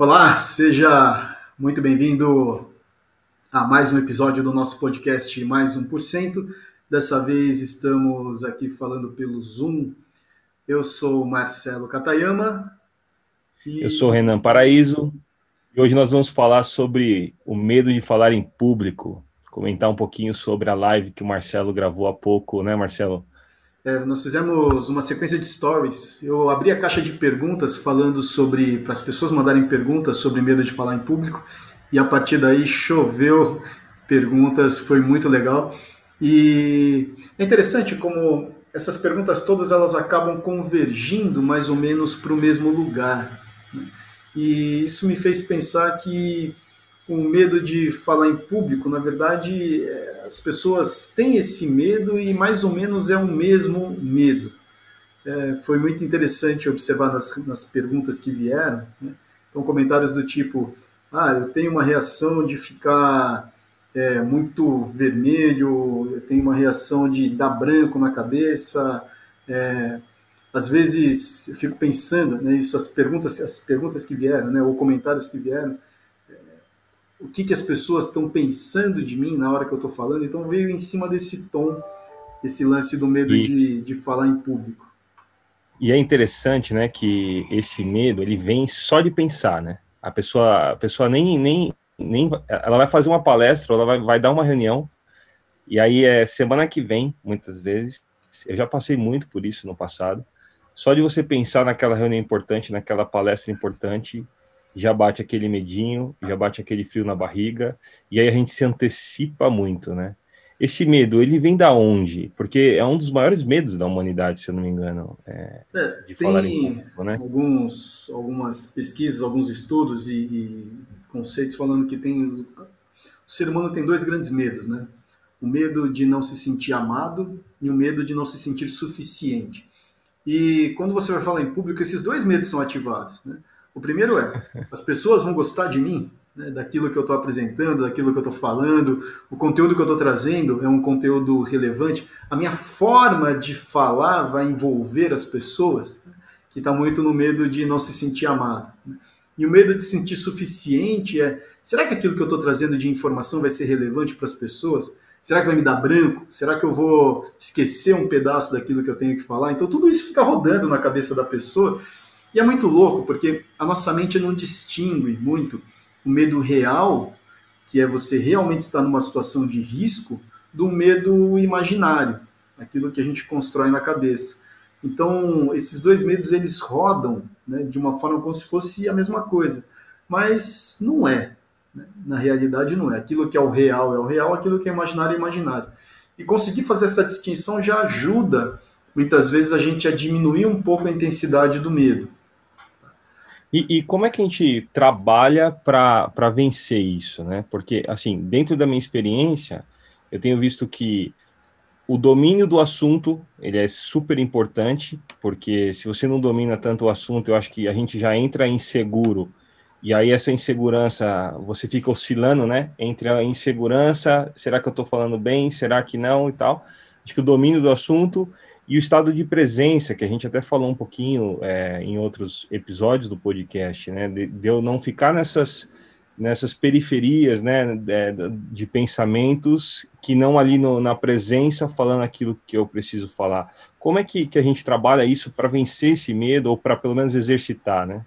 Olá, seja muito bem-vindo a mais um episódio do nosso podcast Mais 1%. Dessa vez estamos aqui falando pelo Zoom. Eu sou Marcelo Katayama. E... Eu sou Renan Paraíso. E hoje nós vamos falar sobre o medo de falar em público. Comentar um pouquinho sobre a live que o Marcelo gravou há pouco, né, Marcelo? É, nós fizemos uma sequência de stories. Eu abri a caixa de perguntas falando sobre. para as pessoas mandarem perguntas sobre medo de falar em público. E a partir daí choveu perguntas, foi muito legal. E é interessante como essas perguntas todas elas acabam convergindo mais ou menos para o mesmo lugar. Né? E isso me fez pensar que o medo de falar em público, na verdade, é, as pessoas têm esse medo e mais ou menos é o mesmo medo. É, foi muito interessante observar nas, nas perguntas que vieram. Né? Então, comentários do tipo: Ah, eu tenho uma reação de ficar é, muito vermelho, eu tenho uma reação de dar branco na cabeça. É, às vezes eu fico pensando, né, isso, as perguntas, as perguntas que vieram, né, ou comentários que vieram o que, que as pessoas estão pensando de mim na hora que eu estou falando. Então veio em cima desse tom, esse lance do medo e, de, de falar em público. E é interessante, né, que esse medo ele vem só de pensar, né? A pessoa, a pessoa nem, nem, nem, ela vai fazer uma palestra, ela vai, vai dar uma reunião e aí é semana que vem, muitas vezes. Eu já passei muito por isso no passado. Só de você pensar naquela reunião importante, naquela palestra importante, já bate aquele medinho, já bate aquele frio na barriga, e aí a gente se antecipa muito, né? Esse medo, ele vem da onde? Porque é um dos maiores medos da humanidade, se eu não me engano, é, é, de falar em público, né? Alguns, algumas pesquisas, alguns estudos e, e conceitos falando que tem o ser humano tem dois grandes medos, né? O medo de não se sentir amado e o medo de não se sentir suficiente. E quando você vai falar em público, esses dois medos são ativados, né? O primeiro é, as pessoas vão gostar de mim, né, daquilo que eu estou apresentando, daquilo que eu estou falando, o conteúdo que eu estou trazendo é um conteúdo relevante, a minha forma de falar vai envolver as pessoas, que está muito no medo de não se sentir amado. Né. E o medo de se sentir suficiente é, será que aquilo que eu estou trazendo de informação vai ser relevante para as pessoas? Será que vai me dar branco? Será que eu vou esquecer um pedaço daquilo que eu tenho que falar? Então tudo isso fica rodando na cabeça da pessoa e é muito louco, porque a nossa mente não distingue muito o medo real, que é você realmente estar numa situação de risco, do medo imaginário, aquilo que a gente constrói na cabeça. Então, esses dois medos eles rodam né, de uma forma como se fosse a mesma coisa, mas não é. Né? Na realidade, não é. Aquilo que é o real é o real, aquilo que é imaginário é imaginário. E conseguir fazer essa distinção já ajuda, muitas vezes, a gente a diminuir um pouco a intensidade do medo. E, e, como é que a gente trabalha para vencer isso, né? Porque, assim, dentro da minha experiência, eu tenho visto que o domínio do assunto, ele é super importante, porque se você não domina tanto o assunto, eu acho que a gente já entra inseguro, e aí essa insegurança, você fica oscilando, né? Entre a insegurança, será que eu estou falando bem, será que não e tal. Acho que o domínio do assunto e o estado de presença, que a gente até falou um pouquinho é, em outros episódios do podcast, né? De, de, eu não ficar nessas, nessas periferias, né? De, de pensamentos que não ali no, na presença falando aquilo que eu preciso falar. Como é que, que a gente trabalha isso para vencer esse medo ou para pelo menos exercitar, né?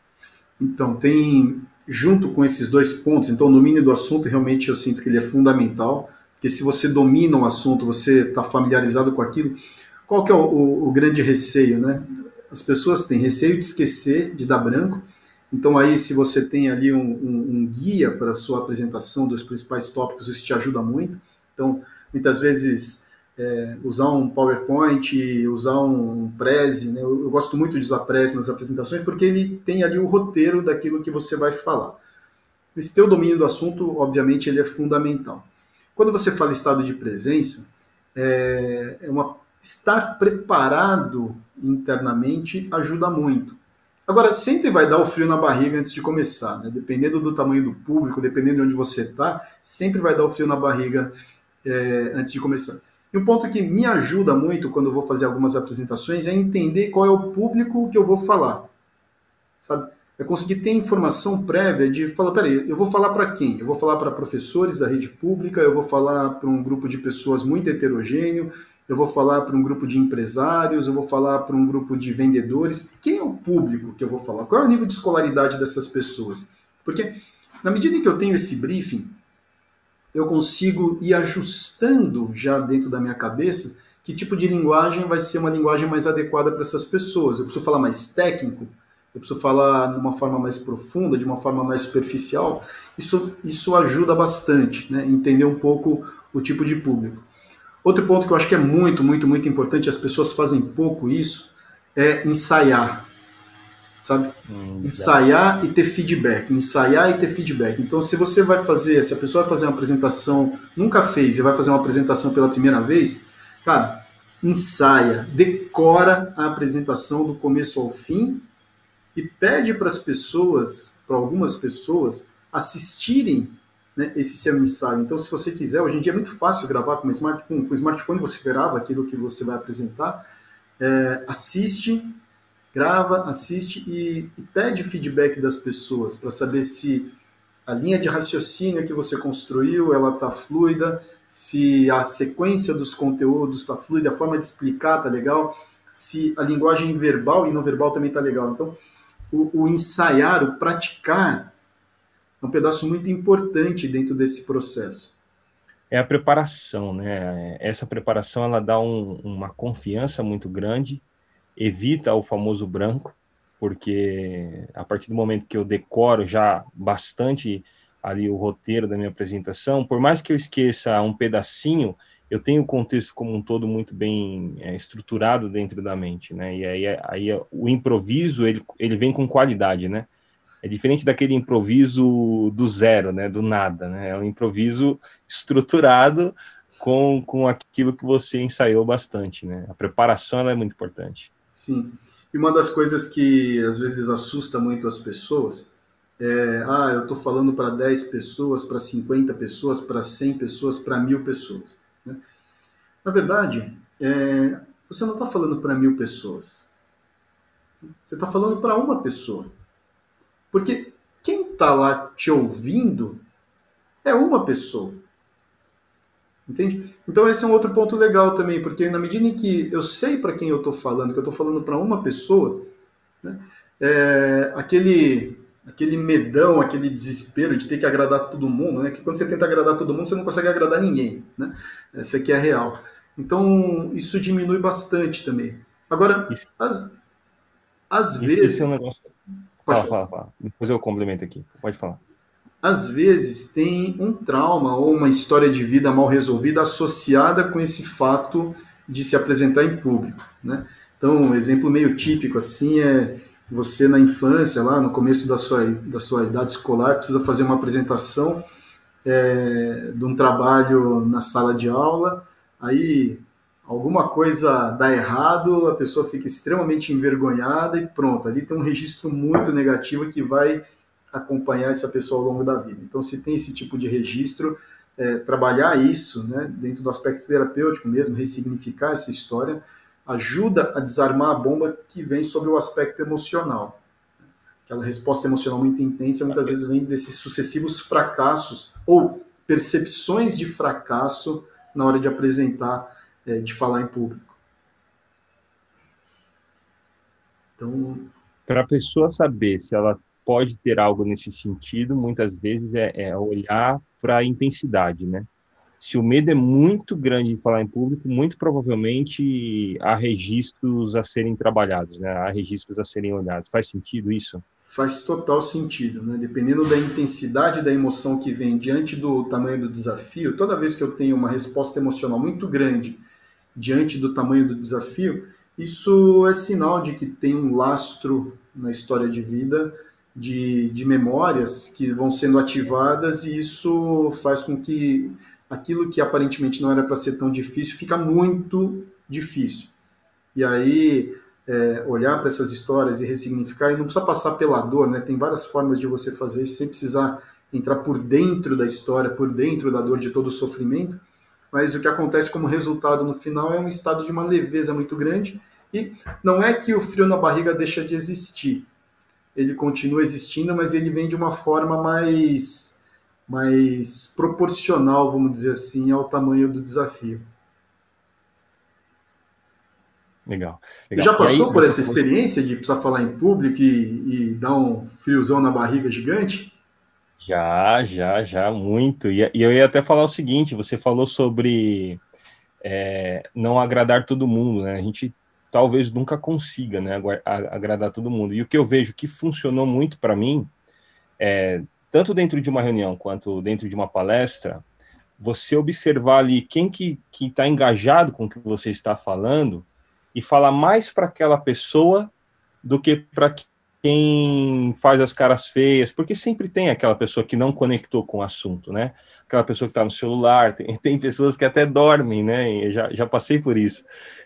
Então, tem, junto com esses dois pontos, então o domínio do assunto realmente eu sinto que ele é fundamental, porque se você domina o assunto, você está familiarizado com aquilo, qual que é o, o, o, grande receio, né? As pessoas têm receio de esquecer, de dar branco. Então aí, se você tem ali um, um, um guia para a sua apresentação dos principais tópicos, isso te ajuda muito. Então, muitas vezes, é, usar um PowerPoint, usar um Prezi, né? eu, eu, gosto muito de usar Prezi nas apresentações, porque ele tem ali o roteiro daquilo que você vai falar. Esse teu domínio do assunto, obviamente, ele é fundamental. Quando você fala estado de presença, é, é uma estar preparado internamente ajuda muito. Agora, sempre vai dar o frio na barriga antes de começar, né? dependendo do tamanho do público, dependendo de onde você está, sempre vai dar o frio na barriga é, antes de começar. E um ponto que me ajuda muito quando eu vou fazer algumas apresentações é entender qual é o público que eu vou falar. Sabe? é conseguir ter informação prévia de falar, peraí, eu vou falar para quem? Eu vou falar para professores da rede pública, eu vou falar para um grupo de pessoas muito heterogêneo, eu vou falar para um grupo de empresários, eu vou falar para um grupo de vendedores. Quem é o público que eu vou falar? Qual é o nível de escolaridade dessas pessoas? Porque na medida em que eu tenho esse briefing, eu consigo ir ajustando já dentro da minha cabeça que tipo de linguagem vai ser uma linguagem mais adequada para essas pessoas. Eu preciso falar mais técnico, eu preciso falar de uma forma mais profunda, de uma forma mais superficial. Isso, isso ajuda bastante, né? entender um pouco o tipo de público. Outro ponto que eu acho que é muito, muito, muito importante, as pessoas fazem pouco isso, é ensaiar. Sabe? Hum, ensaiar e ter feedback. Ensaiar e ter feedback. Então, se você vai fazer, se a pessoa vai fazer uma apresentação, nunca fez e vai fazer uma apresentação pela primeira vez, Cara, ensaia, decora a apresentação do começo ao fim e pede para as pessoas, para algumas pessoas, assistirem né, esse seu ensaio. Então, se você quiser, hoje em dia é muito fácil gravar com, smart, com, com smartphone, você grava aquilo que você vai apresentar, é, assiste, grava, assiste e, e pede feedback das pessoas para saber se a linha de raciocínio que você construiu ela está fluida, se a sequência dos conteúdos está fluida, a forma de explicar está legal, se a linguagem verbal e não verbal também está legal. Então, o, o, ensaiar, o praticar, é um pedaço muito importante dentro desse processo. É a preparação, né? Essa preparação ela dá um, uma confiança muito grande, evita o famoso branco, porque a partir do momento que eu decoro já bastante ali o roteiro da minha apresentação, por mais que eu esqueça um pedacinho, eu tenho o contexto como um todo muito bem é, estruturado dentro da mente, né? E aí, aí o improviso ele, ele vem com qualidade, né? É diferente daquele improviso do zero, né? Do nada, né? É um improviso estruturado com, com aquilo que você ensaiou bastante, né? A preparação é muito importante. Sim. E uma das coisas que às vezes assusta muito as pessoas é, ah, eu estou falando para 10 pessoas, para 50 pessoas, para 100 pessoas, para mil pessoas. Né? Na verdade, é, você não está falando para mil pessoas. Você está falando para uma pessoa. Porque quem está lá te ouvindo é uma pessoa. Entende? Então esse é um outro ponto legal também, porque na medida em que eu sei para quem eu estou falando, que eu estou falando para uma pessoa, né, é, aquele aquele medão, aquele desespero de ter que agradar todo mundo, né? Que quando você tenta agradar todo mundo, você não consegue agradar ninguém, né? Essa aqui é a real. Então, isso diminui bastante também. Agora, às, vezes... Isso é um negócio... Fala, fala, fala. Depois eu complemento aqui. Pode falar. Às vezes tem um trauma ou uma história de vida mal resolvida associada com esse fato de se apresentar em público, né? Então, um exemplo meio típico assim é você na infância, lá no começo da sua, da sua idade escolar, precisa fazer uma apresentação é, de um trabalho na sala de aula, aí alguma coisa dá errado, a pessoa fica extremamente envergonhada e pronto, ali tem um registro muito negativo que vai acompanhar essa pessoa ao longo da vida. Então, se tem esse tipo de registro, é, trabalhar isso né, dentro do aspecto terapêutico mesmo, ressignificar essa história, ajuda a desarmar a bomba que vem sobre o aspecto emocional. Aquela resposta emocional muito intensa muitas vezes vem desses sucessivos fracassos ou percepções de fracasso na hora de apresentar, é, de falar em público. Então, para a pessoa saber se ela pode ter algo nesse sentido, muitas vezes é, é olhar para a intensidade, né? se o medo é muito grande de falar em público, muito provavelmente há registros a serem trabalhados, né? há registros a serem olhados. Faz sentido isso? Faz total sentido. Né? Dependendo da intensidade da emoção que vem diante do tamanho do desafio, toda vez que eu tenho uma resposta emocional muito grande diante do tamanho do desafio, isso é sinal de que tem um lastro na história de vida de, de memórias que vão sendo ativadas e isso faz com que aquilo que aparentemente não era para ser tão difícil fica muito difícil. E aí, é, olhar para essas histórias e ressignificar, e não precisa passar pela dor, né? Tem várias formas de você fazer isso sem precisar entrar por dentro da história, por dentro da dor de todo o sofrimento, mas o que acontece como resultado no final é um estado de uma leveza muito grande, e não é que o frio na barriga deixa de existir, ele continua existindo, mas ele vem de uma forma mais, mais proporcional, vamos dizer assim, ao tamanho do desafio. Legal. legal. Você já passou aí, por essa experiência de precisar falar em público e, e, dar um friozão na barriga gigante? Já, já, já, muito. E, eu ia até falar o seguinte: você falou sobre é, não agradar todo mundo, né? A gente talvez nunca consiga, né, agradar todo mundo. E o que eu vejo que funcionou muito para mim, é, tanto dentro de uma reunião quanto dentro de uma palestra, você observar ali quem que está engajado com o que você está falando e falar mais para aquela pessoa do que para quem faz as caras feias, porque sempre tem aquela pessoa que não conectou com o assunto, né? Aquela pessoa que está no celular, tem, tem, pessoas que até dormem, né? Eu já, já passei por isso.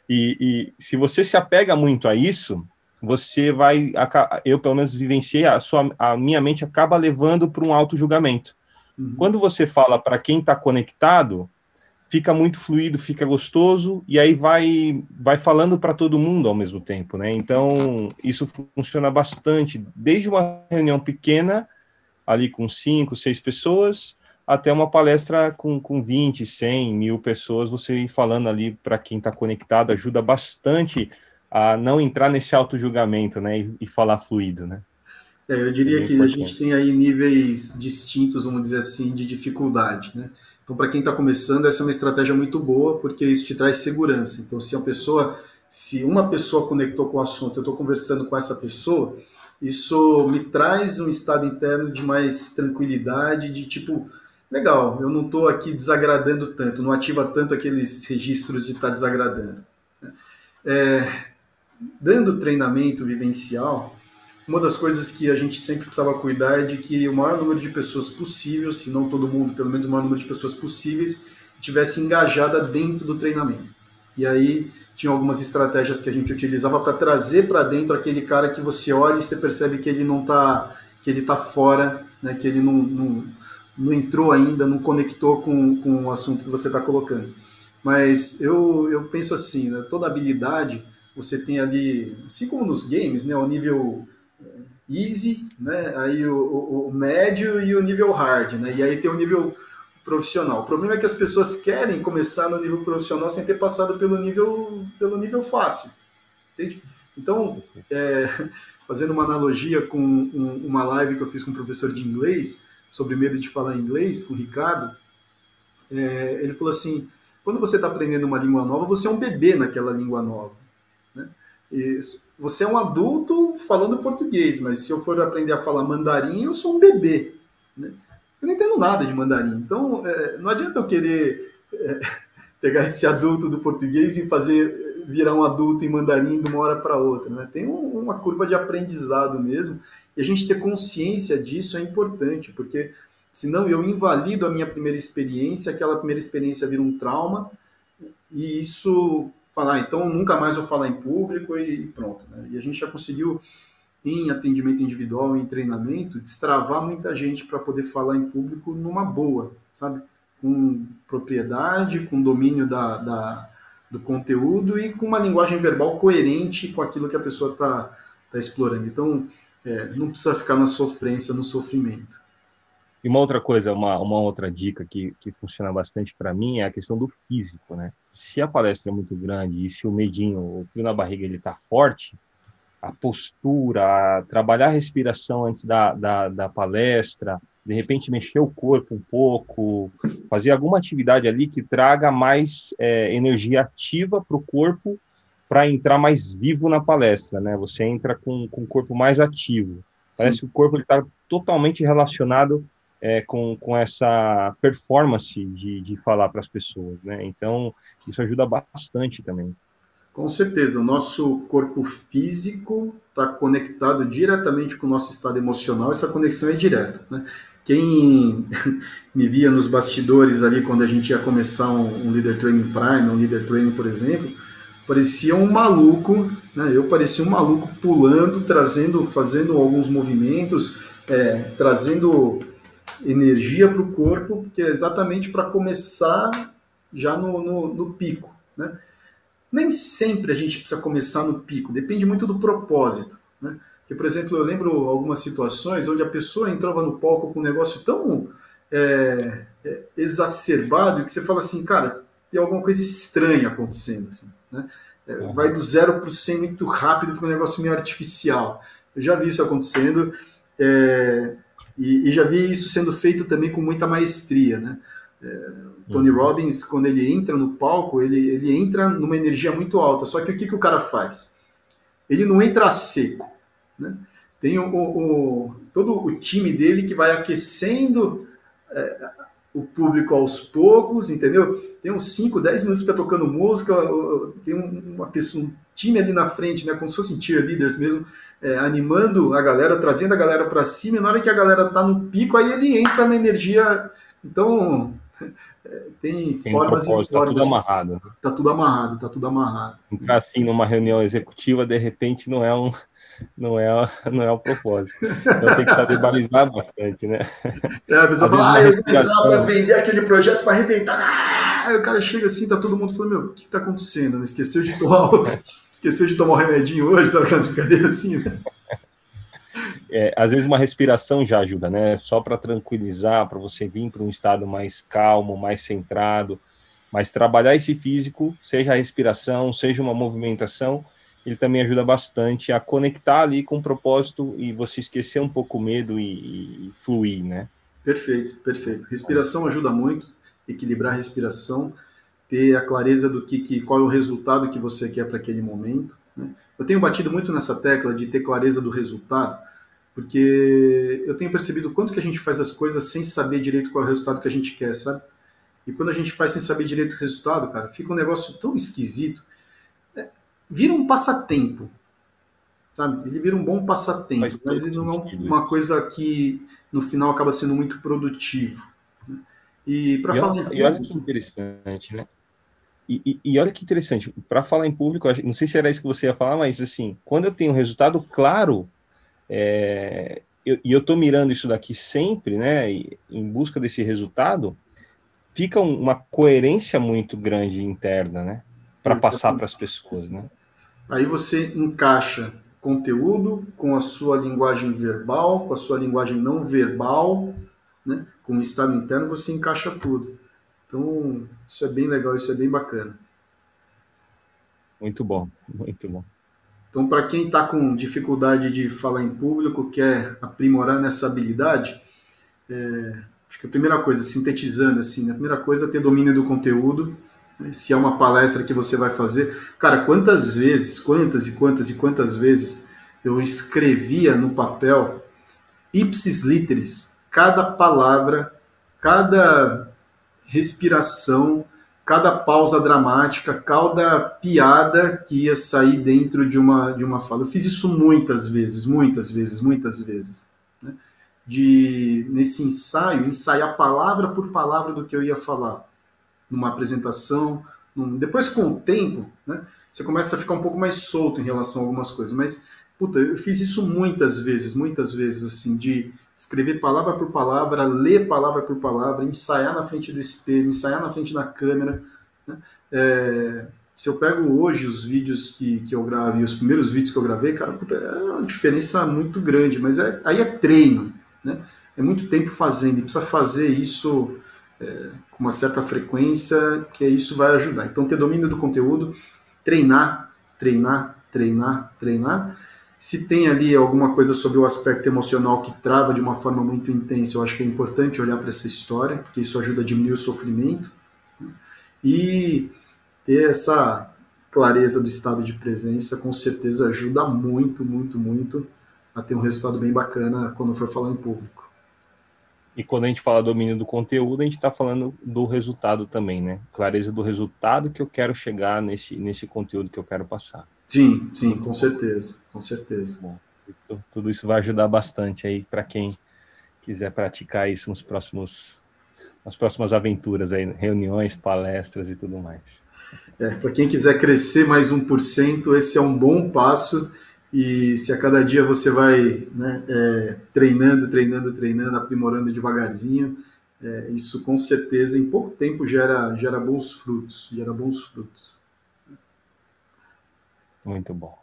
E, e, se você se apega muito a isso, você vai, eu pelo menos vivenciei, a, sua, a minha mente acaba levando para um auto-julgamento. Uhum. Quando você fala para quem está conectado, fica muito fluido, fica gostoso e aí vai vai falando para todo mundo ao mesmo tempo, né? Então isso funciona bastante, desde uma reunião pequena ali com cinco, seis pessoas até uma palestra com, com 20, 100, mil pessoas, você ir falando ali para quem está conectado ajuda bastante a não entrar nesse auto-julgamento, né? E, e, falar fluido, né? É, eu diria é que importante. a gente tem aí níveis distintos, vamos dizer assim, de dificuldade, né? Então, para quem está começando, essa é uma estratégia muito boa, porque isso te traz segurança. Então, se a pessoa, se uma pessoa conectou com o assunto, eu estou conversando com essa pessoa, isso me traz um estado interno de mais tranquilidade, de tipo, legal, eu não estou aqui desagradando tanto, não ativa tanto aqueles registros de estar tá desagradando. Né? É, dando treinamento vivencial, uma das coisas que a gente sempre precisava cuidar é de que o maior número de pessoas possível, se não todo mundo, pelo menos o maior número de pessoas possíveis, tivesse engajada dentro do treinamento. E aí tinha algumas estratégias que a gente utilizava para trazer para dentro aquele cara que você olha e você percebe que ele não está que ele está fora, né, que ele não, não, não entrou ainda, não conectou com, com o assunto que você está colocando. Mas eu, eu penso assim, né, toda habilidade você tem ali, assim como nos games, né, o nível easy, né? Aí o, o, o, médio e o nível hard, né? E aí tem o nível profissional. O problema é que as pessoas querem começar no nível profissional sem ter passado pelo nível, pelo nível fácil. Entende? Então, é, fazendo uma analogia com um, uma live que eu fiz com um professor de inglês, sobre medo de falar inglês, com o Ricardo, é, ele falou assim, quando você está aprendendo uma língua nova, você é um bebê naquela língua nova. Você é um adulto falando português, mas se eu for aprender a falar mandarim, eu sou um bebê. Né? Eu não entendo nada de mandarim. Então, é, não adianta eu querer é, pegar esse adulto do português e fazer virar um adulto em mandarim de uma hora para outra. Né? Tem um, uma curva de aprendizado mesmo. E a gente ter consciência disso é importante, porque senão eu invalido a minha primeira experiência, aquela primeira experiência vira um trauma, e isso falar, então nunca mais vou falar em público e pronto. Né? E a gente já conseguiu, em atendimento individual, em treinamento, destravar muita gente para poder falar em público numa boa, sabe? Com propriedade, com domínio da, da do conteúdo e com uma linguagem verbal coerente com aquilo que a pessoa está tá explorando. Então, é, não precisa ficar na sofrência, no sofrimento. E uma outra coisa, uma, uma outra dica que, que funciona bastante para mim é a questão do físico, né? Se a palestra é muito grande e se o medinho, o frio na barriga, ele tá forte, a postura, a trabalhar a respiração antes da, da, da palestra, de repente mexer o corpo um pouco, fazer alguma atividade ali que traga mais é, energia ativa para o corpo para entrar mais vivo na palestra, né? Você entra com, com o corpo mais ativo. Parece Sim. que o corpo está totalmente relacionado é, com, com essa performance de, de falar para as pessoas, né? Então, isso ajuda bastante também. Com certeza, o nosso corpo físico está conectado diretamente com o nosso estado emocional, essa conexão é direta, né? Quem me via nos bastidores ali quando a gente ia começar um, um Leader Training Prime, um Leader Training, por exemplo, parecia um maluco, né? Eu parecia um maluco pulando, trazendo, fazendo alguns movimentos, é, trazendo energia para o corpo, que é exatamente para começar já no, no, no pico. Né? Nem sempre a gente precisa começar no pico, depende muito do propósito. Né? Porque, por exemplo, eu lembro algumas situações onde a pessoa entrava no palco com um negócio tão é, é, exacerbado que você fala assim, cara, tem alguma coisa estranha acontecendo. Assim, né? É. Vai do 0 para o 100 muito rápido, fica um negócio meio artificial. Eu já vi isso acontecendo é, e, e, já vi isso sendo feito também com muita maestria. Né? É, Tony uhum. Robbins, quando ele entra no palco, ele, ele entra numa energia muito alta. Só que o que, que o cara faz? Ele não entra seco. Né? Tem o, o, todo o time dele que vai aquecendo é, o público aos poucos, entendeu? Tem uns 5, 10 minutos para tocando música, tem uma pessoa, um time ali na frente, né, como se fossem cheerleaders mesmo, é, animando a galera, trazendo a galera para cima, e na hora que a galera tá no pico, aí ele entra na energia. Então, é, tem, tem formas e formas. Tá tudo amarrado. Né? Tá tudo amarrado, tá tudo amarrado. Entrar assim numa reunião executiva, de repente, não é um não é, não é o propósito. Então tem que saber balizar bastante, né? É, a pessoa fala, ah, eu vou entrar para vender aquele projeto para arrebentar. Ah! Aí o cara chega assim, tá todo mundo falando, meu, o que tá acontecendo? Esqueceu de tomar. Esqueceu de tomar o remedinho hoje, sabe aquelas brincadeiras assim, né? É, às vezes uma respiração já ajuda, né? Só para tranquilizar, para você vir para um estado mais calmo, mais centrado, mas trabalhar esse físico, seja a respiração, seja uma movimentação, ele também ajuda bastante a conectar ali com o propósito e você esquecer um pouco o medo e, e fluir, né? Perfeito, perfeito. Respiração ajuda muito, equilibrar a respiração, ter a clareza do que, que qual é o resultado que você quer para aquele momento. Né? Eu tenho batido muito nessa tecla de ter clareza do resultado, porque eu tenho percebido quanto que a gente faz as coisas sem saber direito qual é o resultado que a gente quer, sabe? E quando a gente faz sem saber direito o resultado, cara, fica um negócio tão esquisito vira um passatempo. Sabe? Ele vira um bom passatempo, mas ele não é uma coisa que no final acaba sendo muito produtivo. Né? E para falar. E olha que interessante, né? E, e, e olha que interessante, para falar em público, não sei se era isso que você ia falar, mas assim, quando eu tenho um resultado claro, é, eu, e eu estou mirando isso daqui sempre, né, em busca desse resultado, fica uma coerência muito grande interna, né, para passar para as pessoas, né? Aí você encaixa conteúdo com a sua linguagem verbal, com a sua linguagem não verbal, né? com o estado interno, você encaixa tudo. Então, isso é bem legal, isso é bem bacana. Muito bom, muito bom. Então, para quem está com dificuldade de falar em público, quer aprimorar nessa habilidade, é, acho que a primeira coisa, sintetizando assim, né? a primeira coisa é ter domínio do conteúdo, se é uma palestra que você vai fazer. Cara, quantas vezes, quantas e quantas e quantas vezes eu escrevia no papel, ipsis literis, cada palavra, cada respiração, cada pausa dramática, cada piada que ia sair dentro de uma, de uma fala. Eu fiz isso muitas vezes, muitas vezes, muitas vezes. Né? De, nesse ensaio, ensaiar palavra por palavra do que eu ia falar numa apresentação. Num... Depois, com o tempo, né, você começa a ficar um pouco mais solto em relação a algumas coisas. Mas, puta, eu fiz isso muitas vezes, muitas vezes, assim, de escrever palavra por palavra, ler palavra por palavra, ensaiar na frente do espelho, ensaiar na frente da câmera. Né? É, se eu pego hoje os vídeos que, que eu gravei, os primeiros vídeos que eu gravei, cara, puta, é uma diferença muito grande, mas é, aí é treino, né? É muito tempo fazendo, e precisa fazer isso é, com uma certa frequência, que isso vai ajudar. Então, ter domínio do conteúdo, treinar, treinar, treinar, treinar. Se tem ali alguma coisa sobre o aspecto emocional que trava de uma forma muito intensa, eu acho que é importante olhar para essa história, porque isso ajuda a diminuir o sofrimento. Né? E ter essa clareza do estado de presença, com certeza ajuda muito, muito, muito a ter um resultado bem bacana quando for falar em público. E quando a gente fala domínio do conteúdo, a gente está falando do resultado também, né? Clareza do resultado que eu quero chegar nesse, nesse conteúdo que eu quero passar. Sim, sim, com certeza, com certeza. Bom, tudo isso vai ajudar bastante aí para quem quiser praticar isso nos próximos nas próximas aventuras aí, reuniões, palestras e tudo mais. É, para quem quiser crescer mais 1%, esse é um bom passo e se a cada dia você vai né, é, treinando, treinando, treinando, aprimorando devagarzinho, é, isso com certeza em pouco tempo gera, gera bons frutos, gera bons frutos. Muito bom.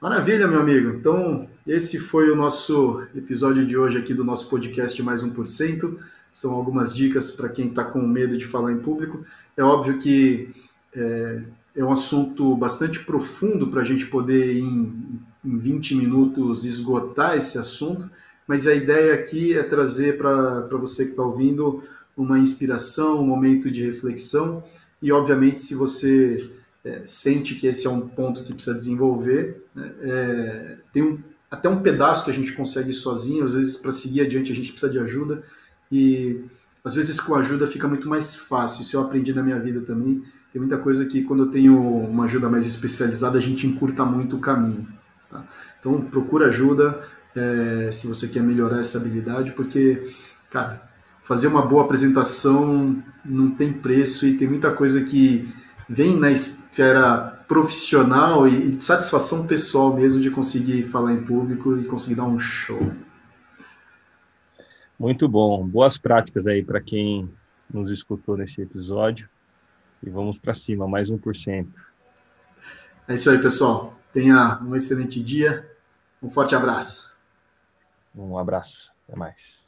Maravilha, meu amigo. Então, esse foi o nosso episódio de hoje aqui do nosso podcast Mais 1%. São algumas dicas para quem está com medo de falar em público. É óbvio que é, é um assunto bastante profundo para a gente poder, em, em 20 minutos, esgotar esse assunto, mas a ideia aqui é trazer para você que está ouvindo uma inspiração, um momento de reflexão. E, obviamente, se você é, sente que esse é um ponto que precisa desenvolver. Né? É, tem um, até um pedaço que a gente consegue sozinho, às vezes para seguir adiante a gente precisa de ajuda, e às vezes com ajuda fica muito mais fácil. Isso eu aprendi na minha vida também. Tem muita coisa que quando eu tenho uma ajuda mais especializada a gente encurta muito o caminho. Tá? Então procura ajuda é, se você quer melhorar essa habilidade, porque, cara, fazer uma boa apresentação não tem preço e tem muita coisa que vem na esfera profissional e, de satisfação pessoal mesmo de conseguir falar em público e conseguir dar um show. Muito bom. Boas práticas aí para quem nos escutou nesse episódio. E vamos para cima, mais 1%. É isso aí, pessoal. Tenha um excelente dia. Um forte abraço. Um abraço. Até mais.